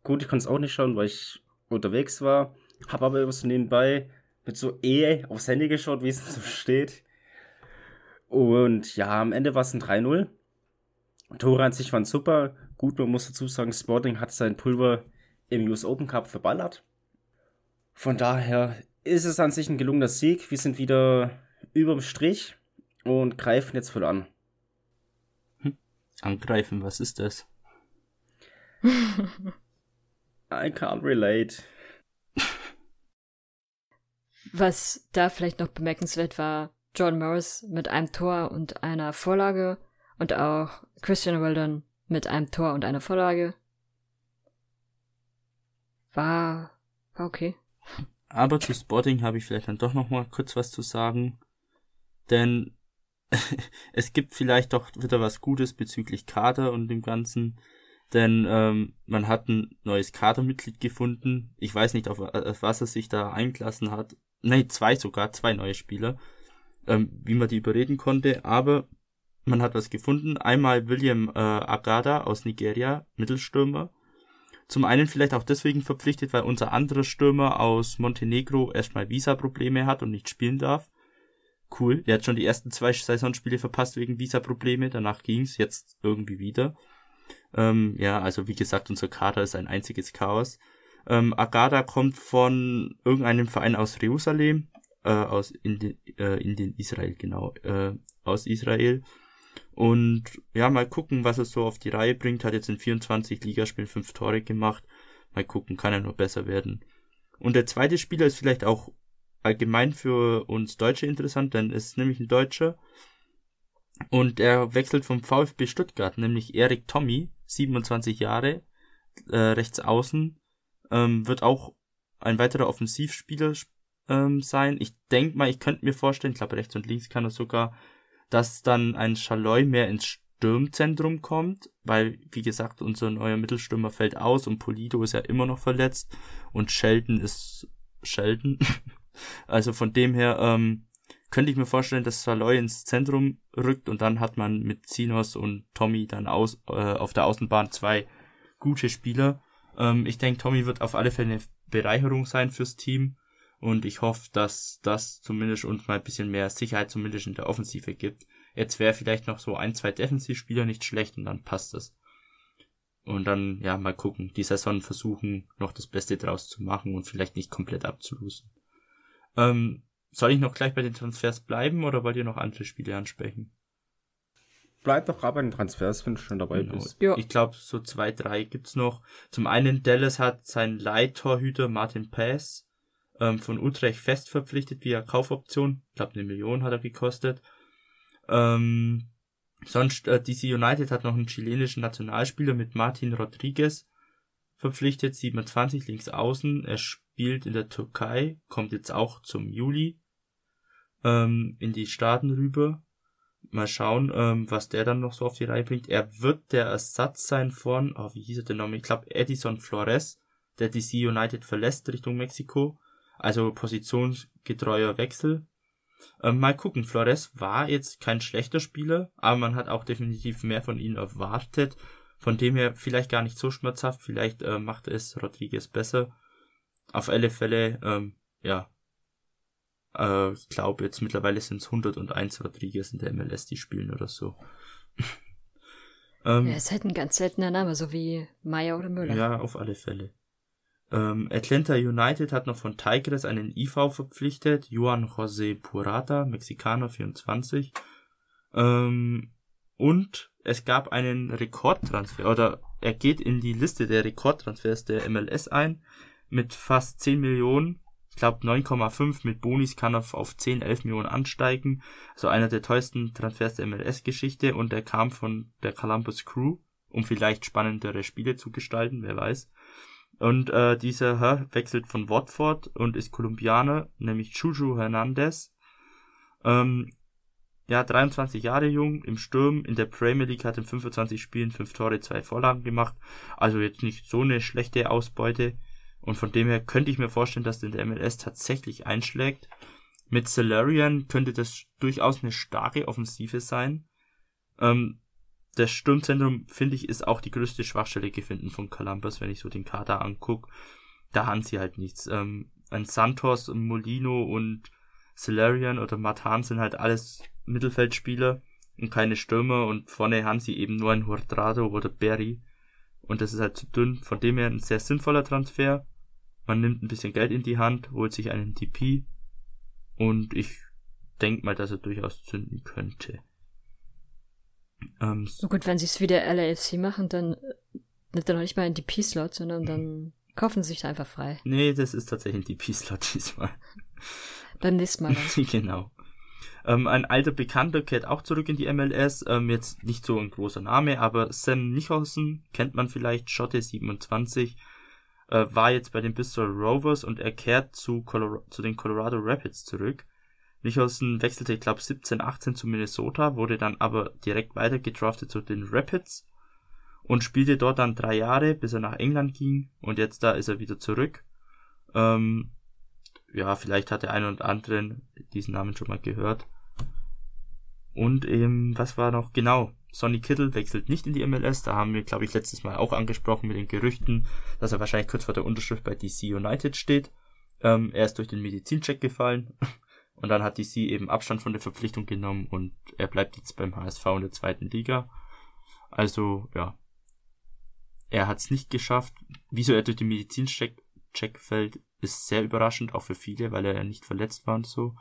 [SPEAKER 3] gut, ich konnte es auch nicht schauen, weil ich unterwegs war, habe aber immer so nebenbei mit so eh aufs Handy geschaut, wie es so steht. Und ja, am Ende war es ein 3-0. Tore an sich waren super. Gut, man muss dazu sagen, Sporting hat sein Pulver im US Open Cup verballert. Von daher ist es an sich ein gelungener Sieg. Wir sind wieder überm Strich und greifen jetzt voll an.
[SPEAKER 4] Hm. Angreifen, was ist das?
[SPEAKER 3] I can't relate.
[SPEAKER 2] Was da vielleicht noch bemerkenswert war, John Morris mit einem Tor und einer Vorlage und auch Christian Weldon mit einem Tor und einer Vorlage war, war okay.
[SPEAKER 4] Aber zu Sporting habe ich vielleicht dann doch noch mal kurz was zu sagen. Denn es gibt vielleicht doch wieder was Gutes bezüglich Kader und dem Ganzen. Denn ähm, man hat ein neues Kadermitglied gefunden. Ich weiß nicht, auf, auf was er sich da eingelassen hat. Nein, zwei sogar, zwei neue Spieler. Ähm, wie man die überreden konnte. Aber man hat was gefunden. Einmal William äh, Agada aus Nigeria, Mittelstürmer zum einen vielleicht auch deswegen verpflichtet, weil unser anderer Stürmer aus Montenegro erstmal Visa-Probleme hat und nicht spielen darf. Cool, der hat schon die ersten zwei Saisonspiele verpasst wegen Visa-Probleme, danach ging's, jetzt irgendwie wieder. Ähm, ja, also wie gesagt, unser Kader ist ein einziges Chaos. Ähm, Agada kommt von irgendeinem Verein aus Jerusalem, äh, aus in, de, äh, in den Israel, genau, äh, aus Israel. Und ja, mal gucken, was er so auf die Reihe bringt. Hat jetzt in 24 Ligaspielen fünf Tore gemacht. Mal gucken, kann er nur besser werden. Und der zweite Spieler ist vielleicht auch allgemein für uns Deutsche interessant, denn es ist nämlich ein Deutscher. Und er wechselt vom VfB Stuttgart, nämlich Erik Tommy, 27 Jahre, äh, rechts außen, ähm, wird auch ein weiterer Offensivspieler ähm, sein. Ich denke mal, ich könnte mir vorstellen, ich glaube rechts und links kann er sogar, dass dann ein Schaloi mehr ins Sturmzentrum kommt, weil, wie gesagt, unser neuer Mittelstürmer fällt aus und Polido ist ja immer noch verletzt und Sheldon ist Sheldon. also von dem her ähm, könnte ich mir vorstellen, dass Saloy ins Zentrum rückt und dann hat man mit Zinos und Tommy dann aus, äh, auf der Außenbahn zwei gute Spieler. Ähm, ich denke, Tommy wird auf alle Fälle eine Bereicherung sein fürs Team und ich hoffe, dass das zumindest uns mal ein bisschen mehr Sicherheit zumindest in der Offensive gibt. Jetzt wäre vielleicht noch so ein, zwei Defensivspieler nicht schlecht und dann passt das. Und dann, ja, mal gucken, die Saison versuchen, noch das Beste draus zu machen und vielleicht nicht komplett abzulosen. Ähm, soll ich noch gleich bei den Transfers bleiben oder wollt ihr noch andere Spiele ansprechen?
[SPEAKER 3] Bleib doch gerade bei den Transfers, wenn du schon dabei
[SPEAKER 4] Genau.
[SPEAKER 3] bist.
[SPEAKER 2] Ja.
[SPEAKER 4] Ich glaube, so zwei, drei gibt's noch. Zum einen, Dallas hat seinen Leihtorhüter Martin Pass ähm, von Utrecht fest verpflichtet via Kaufoption. Ich glaube, eine Million hat er gekostet. Ähm, sonst, äh, DC United hat noch einen chilenischen Nationalspieler mit Martin Rodriguez verpflichtet, 27 links außen. Er spielt in der Türkei, kommt jetzt auch zum Juli ähm, in die Staaten rüber. Mal schauen, ähm, was der dann noch so auf die Reihe bringt. Er wird der Ersatz sein von, oh, wie hieß er denn nochmal? Ich glaube Edison Flores, der DC United verlässt Richtung Mexiko. Also positionsgetreuer Wechsel. Ähm, mal gucken, Flores war jetzt kein schlechter Spieler, aber man hat auch definitiv mehr von ihm erwartet. Von dem her vielleicht gar nicht so schmerzhaft, vielleicht äh, macht es Rodriguez besser. Auf alle Fälle, ähm, ja, äh, ich glaube jetzt mittlerweile sind es 101 Rodriguez in der MLS, die spielen oder so. ähm,
[SPEAKER 2] Er ist halt ein ganz seltener Name, so wie Meier oder Müller.
[SPEAKER 4] ja, auf alle Fälle. Ähm, Atlanta United hat noch von Tigres einen IV verpflichtet, Juan José Purata, Mexikaner 24. Ähm, und es gab einen Rekordtransfer, oder er geht in die Liste der Rekordtransfers der MLS ein, mit fast 10 Millionen. Ich glaube 9,5 mit Bonis kann er auf 10, 11 Millionen ansteigen. Also einer der teuersten Transfers der MLS-Geschichte und er kam von der Columbus Crew, um vielleicht spannendere Spiele zu gestalten, wer weiß. Und äh, dieser Herr wechselt von Watford und ist Kolumbianer, nämlich Juju Hernandez. Ähm, ja, 23 Jahre jung, im Sturm, in der Premier League hat in 25 Spielen 5 Tore, 2 Vorlagen gemacht. Also jetzt nicht so eine schlechte Ausbeute. Und von dem her könnte ich mir vorstellen, dass der MLS tatsächlich einschlägt. Mit Salarian könnte das durchaus eine starke Offensive sein. Ähm, das Sturmzentrum, finde ich, ist auch die größte Schwachstelle gefunden von Columbus, wenn ich so den Kader anguck. Da haben sie halt nichts. Ähm, ein Santos, Molino und Salarian oder Matan sind halt alles Mittelfeldspieler und keine Stürmer und vorne haben sie eben nur ein Hortrado oder Berry und das ist halt zu dünn. Von dem her ein sehr sinnvoller Transfer. Man nimmt ein bisschen Geld in die Hand, holt sich einen DP und ich denke mal, dass er durchaus zünden könnte. Ähm,
[SPEAKER 2] So gut, wenn sie es wie der LAFC machen, dann äh, nimmt er noch nicht mal einen DP-Slot, sondern dann kaufen sie sich da einfach frei.
[SPEAKER 4] nee, das ist tatsächlich ein DP-Slot diesmal.
[SPEAKER 2] Beim nächsten Mal dann.
[SPEAKER 4] genau. Ähm, ein alter Bekannter kehrt auch zurück in die MLS. Ähm, jetzt nicht so ein großer Name, aber Sam Nicholson kennt man vielleicht, Schotte 27, äh, war jetzt bei den Bristol Rovers und er kehrt zu, Colora zu den Colorado Rapids zurück. Nicholson wechselte, ich glaube, 17, 18 zu Minnesota, wurde dann aber direkt weiter gedraftet zu den Rapids und spielte dort dann drei Jahre, bis er nach England ging und jetzt da ist er wieder zurück. Ähm, ja, vielleicht hat der eine oder andere diesen Namen schon mal gehört. Und eben, was war noch? Genau, Sonny Kittle wechselt nicht in die MLS. Da haben wir, glaube ich, letztes Mal auch angesprochen mit den Gerüchten, dass er wahrscheinlich kurz vor der Unterschrift bei DC United steht. Ähm, er ist durch den Medizincheck gefallen. Und dann hat DC eben Abstand von der Verpflichtung genommen und er bleibt jetzt beim HSV in der zweiten Liga. Also, ja. Er hat es nicht geschafft. Wieso er durch den Medizincheck Check fällt, ist sehr überraschend, auch für viele, weil er ja nicht verletzt war und so.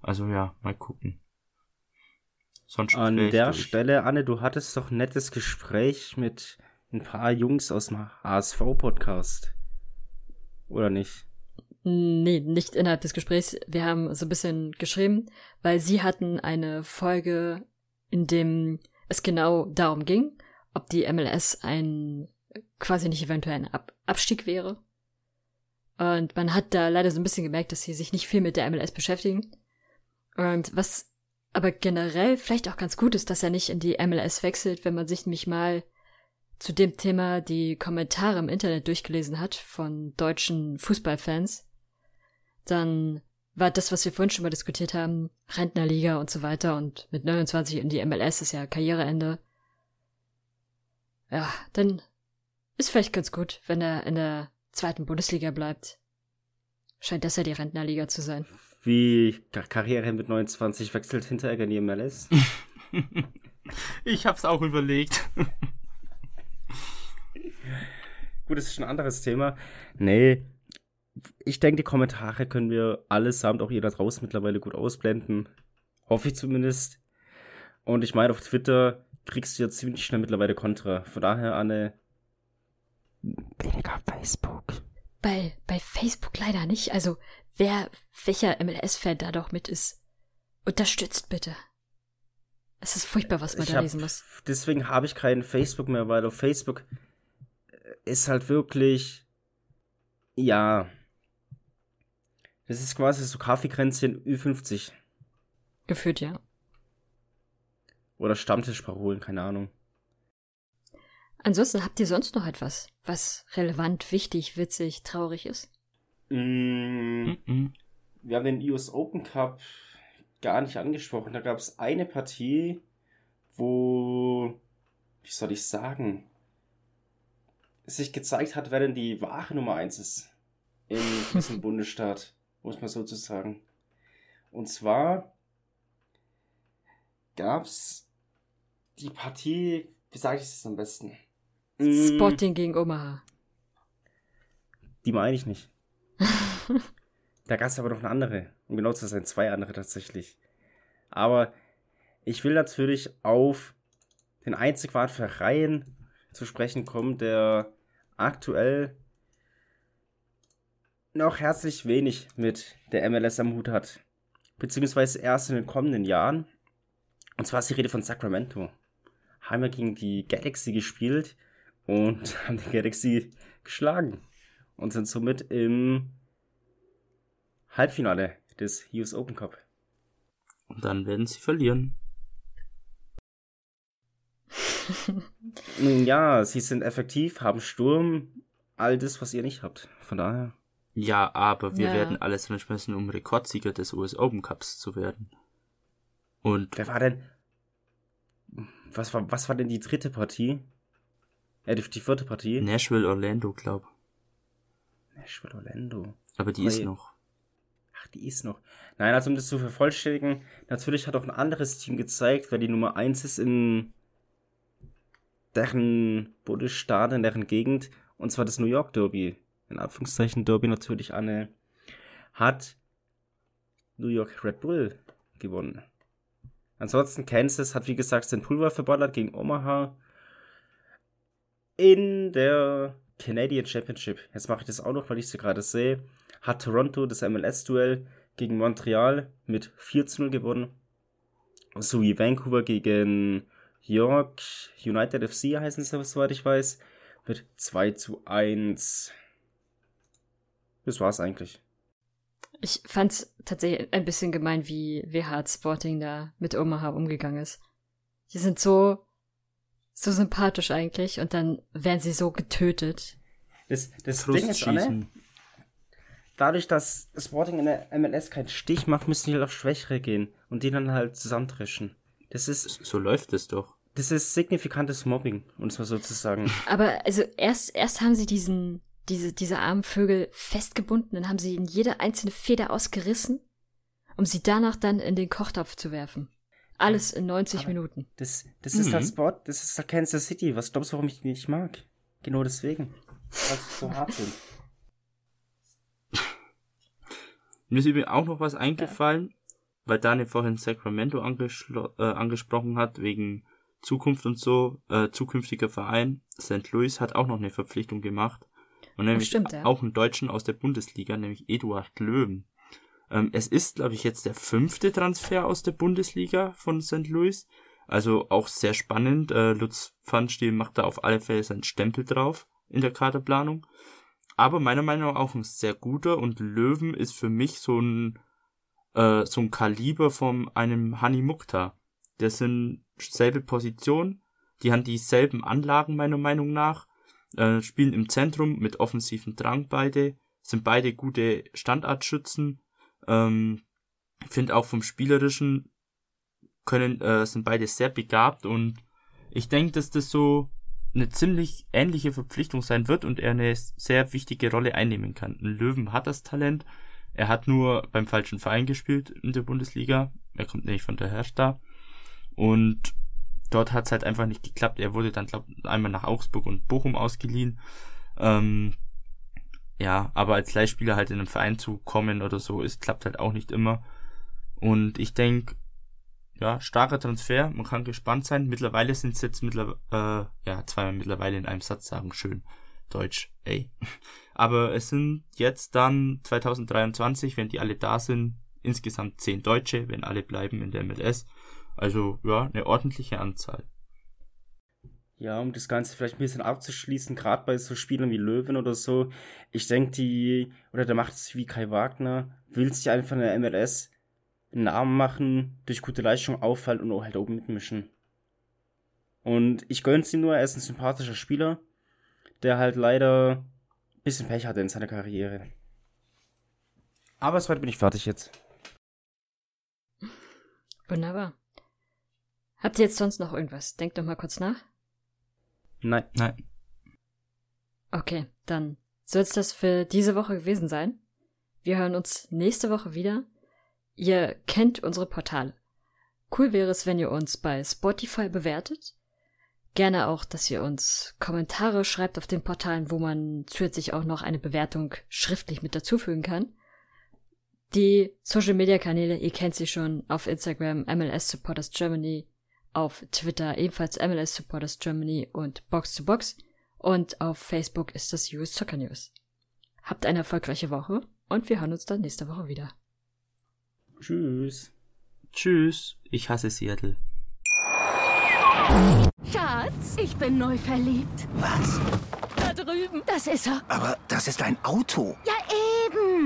[SPEAKER 4] Also ja, mal gucken. Sonst
[SPEAKER 3] An der
[SPEAKER 4] durch.
[SPEAKER 3] Stelle, Anne, du hattest doch ein nettes Gespräch mit ein paar Jungs aus dem HSV-Podcast. Oder nicht?
[SPEAKER 2] Nee, nicht innerhalb des Gesprächs. Wir haben so ein bisschen geschrieben, weil sie hatten eine Folge, in dem es genau darum ging, ob die MLS ein quasi nicht eventuell ein Ab Abstieg wäre. Und man hat da leider so ein bisschen gemerkt, dass sie sich nicht viel mit der MLS beschäftigen. Und was aber generell vielleicht auch ganz gut ist, dass er nicht in die MLS wechselt, wenn man sich nämlich mal zu dem Thema die Kommentare im Internet durchgelesen hat von deutschen Fußballfans, dann war das, was wir vorhin schon mal diskutiert haben, Rentnerliga und so weiter und mit 29 in die MLS ist ja Karriereende. Ja, dann ist vielleicht ganz gut, wenn er in der zweiten Bundesliga bleibt. Scheint das ja die Rentnerliga zu sein.
[SPEAKER 3] Wie Kar- Karriere mit 29 wechselt Hinteregger in die MLS?
[SPEAKER 4] Ich hab's auch überlegt.
[SPEAKER 3] Gut, das ist schon ein anderes Thema. Nee, ich denke, die Kommentare können wir allesamt, auch ihr da draußen mittlerweile gut ausblenden. Hoffe ich zumindest. Und ich meine, auf Twitter kriegst du ja ziemlich schnell mittlerweile Kontra. Von daher, Anne, weniger Facebook.
[SPEAKER 2] Bei, bei Facebook leider nicht. Also, wer, welcher MLS-Fan da doch mit ist, unterstützt bitte. Es ist furchtbar, was man
[SPEAKER 3] Ich
[SPEAKER 2] da
[SPEAKER 3] hab-
[SPEAKER 2] lesen muss.
[SPEAKER 3] Deswegen habe ich keinen Facebook mehr, weil auf Facebook ist halt wirklich, ja, das ist quasi so Kaffeekränzchen Ü50
[SPEAKER 2] Gefühlt, ja.
[SPEAKER 3] oder Stammtischparolen, keine Ahnung.
[SPEAKER 2] Ansonsten habt ihr sonst noch etwas, was relevant, wichtig, witzig, traurig ist?
[SPEAKER 3] Mm,
[SPEAKER 4] Mhm.
[SPEAKER 3] wir haben den US Open Cup gar nicht angesprochen. Da gab es eine Partie, wo, wie soll ich sagen, sich gezeigt hat, wer denn die wahre Nummer 1 ist in diesem Bundesstaat, muss man sozusagen. Und zwar gab es die Partie, wie sage ich es am besten? Mm,
[SPEAKER 2] Sporting gegen Omaha.
[SPEAKER 3] Die meine ich nicht. Da gab es aber noch eine andere. Um genau zu sein, zwei andere tatsächlich. Aber ich will natürlich auf den einzig wahren Verein zu sprechen kommen, der aktuell noch herzlich wenig mit der MLS am Hut hat. Beziehungsweise erst in den kommenden Jahren. Und zwar ist die Rede von Sacramento. Haben wir gegen die Galaxy gespielt und haben die Galaxy geschlagen. Und sind somit im Halbfinale des US Open Cup.
[SPEAKER 4] Und dann werden sie verlieren.
[SPEAKER 3] Nun Ja, sie sind effektiv, haben Sturm, all das, was ihr nicht habt. Von daher.
[SPEAKER 4] Ja, aber wir
[SPEAKER 2] Ja.
[SPEAKER 4] werden alles entsprechen, um Rekordsieger des US Open Cups zu werden. Und
[SPEAKER 3] Wer war denn. Was war, was war denn die dritte Partie? Äh, die, die vierte Partie?
[SPEAKER 4] Nashville, Orlando, glaub.
[SPEAKER 3] Nashville Orlando.
[SPEAKER 4] Aber die
[SPEAKER 3] Aber
[SPEAKER 4] ist noch.
[SPEAKER 3] Ach, die ist noch. Nein, also um das zu vervollständigen, natürlich hat auch ein anderes Team gezeigt, wer die Nummer 1 ist in deren Bundesstaat, in deren Gegend, und zwar das New York Derby. In Anführungszeichen Derby natürlich eine, hat New York Red Bull gewonnen. Ansonsten Kansas hat wie gesagt den Pulver verballert gegen Omaha in der Canadian Championship. Jetzt mache ich das auch noch, weil ich sie gerade sehe. Hat Toronto das MLS-Duell gegen Montreal mit 4 zu 0 gewonnen. Sowie Vancouver gegen York United FC heißen sie, soweit ich weiß, mit 2 zu 1. Das war's eigentlich.
[SPEAKER 2] Ich fand's tatsächlich ein bisschen gemein, wie, wie hart Sporting da mit Omaha umgegangen ist. Die sind so, so sympathisch eigentlich und dann werden sie so getötet.
[SPEAKER 3] Das, das Ding ist, Anne, dadurch, dass Sporting in der MLS keinen Stich macht, müssen die halt auf Schwächere gehen und die dann halt zusammentreschen. Das ist,
[SPEAKER 4] So läuft es doch.
[SPEAKER 3] das ist signifikantes Mobbing, um es mal so zu sagen.
[SPEAKER 2] Aber also erst, erst haben sie diesen, diese, diese armen Vögel festgebunden, dann haben sie ihnen jede einzelne Feder ausgerissen, um sie danach dann in den Kochtopf zu werfen. Alles in 90
[SPEAKER 3] Aber-
[SPEAKER 2] Minuten.
[SPEAKER 3] Das, das ist halt
[SPEAKER 4] Mhm.
[SPEAKER 3] Sport, das ist halt Kansas City. Was glaubst du, warum ich die nicht mag? Genau deswegen. Weil sie so hart sind.
[SPEAKER 4] Mir ist übrigens auch noch was eingefallen. weil Daniel vorhin Sacramento äh, angesprochen hat, wegen Zukunft und so, äh, zukünftiger Verein, St. Louis hat auch noch eine Verpflichtung gemacht. Und nämlich stimmt, ja. auch einen Deutschen aus der Bundesliga, nämlich Eduard Löwen. Ähm, es ist, glaube ich, jetzt der fünfte Transfer aus der Bundesliga von St. Louis. Also auch sehr spannend. Äh, Lutz Pfannstiel macht da auf alle Fälle seinen Stempel drauf in der Kaderplanung. Aber meiner Meinung nach auch ein sehr guter und Löwen ist für mich so ein, äh, so ein Kaliber von einem Hani Mukta. Das sind selbe Position, die haben dieselben Anlagen meiner Meinung nach, äh, spielen im Zentrum mit offensiven Drang beide, sind beide gute Standartschützen, ähm, finde auch vom Spielerischen können, äh, sind beide sehr begabt und ich denke, dass das so eine ziemlich ähnliche Verpflichtung sein wird und er eine sehr wichtige Rolle einnehmen kann. Ein Löwen hat das Talent. Er hat nur beim falschen Verein gespielt in der Bundesliga. Er kommt nämlich von der Hertha. Und dort hat es halt einfach nicht geklappt. Er wurde dann, glaube einmal nach Augsburg und Bochum ausgeliehen. Ähm, ja, aber als Leihspieler halt in einen Verein zu kommen oder so, ist klappt halt auch nicht immer. Und ich denke, ja, starker Transfer, man kann gespannt sein. Mittlerweile sind es jetzt mittlerweile, äh, ja, zweimal mittlerweile in einem Satz sagen, schön. Deutsch, ey. Aber es sind jetzt dann 2023, wenn die alle da sind, insgesamt zehn Deutsche, wenn alle bleiben in der MLS. Also, ja, eine ordentliche Anzahl.
[SPEAKER 3] Ja, um das Ganze vielleicht ein bisschen abzuschließen, gerade bei so Spielern wie Löwen oder so, ich denke, die, oder der macht es wie Kai Wagner, will sich einfach in der MLS einen Namen machen, durch gute Leistung auffallen und auch halt oben mitmischen. Und ich gönn's ihm nur, er ist ein sympathischer Spieler, der halt leider ein bisschen Pech hatte in seiner Karriere. Aber soweit bin ich fertig jetzt.
[SPEAKER 2] Wunderbar. Habt ihr jetzt sonst noch irgendwas? Denkt doch mal kurz nach.
[SPEAKER 3] Nein.
[SPEAKER 4] Nein.
[SPEAKER 2] Okay, dann soll es das für diese Woche gewesen sein. Wir hören uns nächste Woche wieder. Ihr kennt unsere Portale. Cool wäre es, wenn ihr uns bei Spotify bewertet. Gerne auch, dass ihr uns Kommentare schreibt auf den Portalen, wo man zusätzlich auch noch eine Bewertung schriftlich mit dazufügen kann. Die Social Media Kanäle, ihr kennt sie schon auf Instagram MLS Supporters Germany, auf Twitter ebenfalls MLS Supporters Germany und Box to Box und auf Facebook ist das US Soccer News. Habt eine erfolgreiche Woche und wir hören uns dann nächste Woche wieder.
[SPEAKER 3] Tschüss.
[SPEAKER 4] Tschüss. Ich hasse Seattle.
[SPEAKER 5] Schatz, ich bin neu verliebt.
[SPEAKER 6] Was?
[SPEAKER 5] Da drüben. Das ist er.
[SPEAKER 6] Aber das ist ein Auto.
[SPEAKER 5] Ja,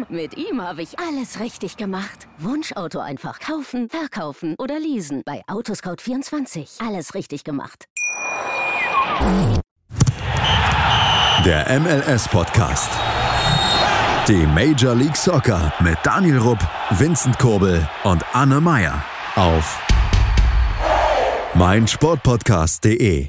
[SPEAKER 5] Mit ihm habe ich alles richtig gemacht. Wunschauto einfach kaufen, verkaufen oder leasen. Bei Autoscout24. Alles richtig gemacht.
[SPEAKER 1] Der MLS-Podcast. Die Major League Soccer mit Daniel Rupp, Vincent Kurbel und Anne Meyer auf meinsportpodcast.de.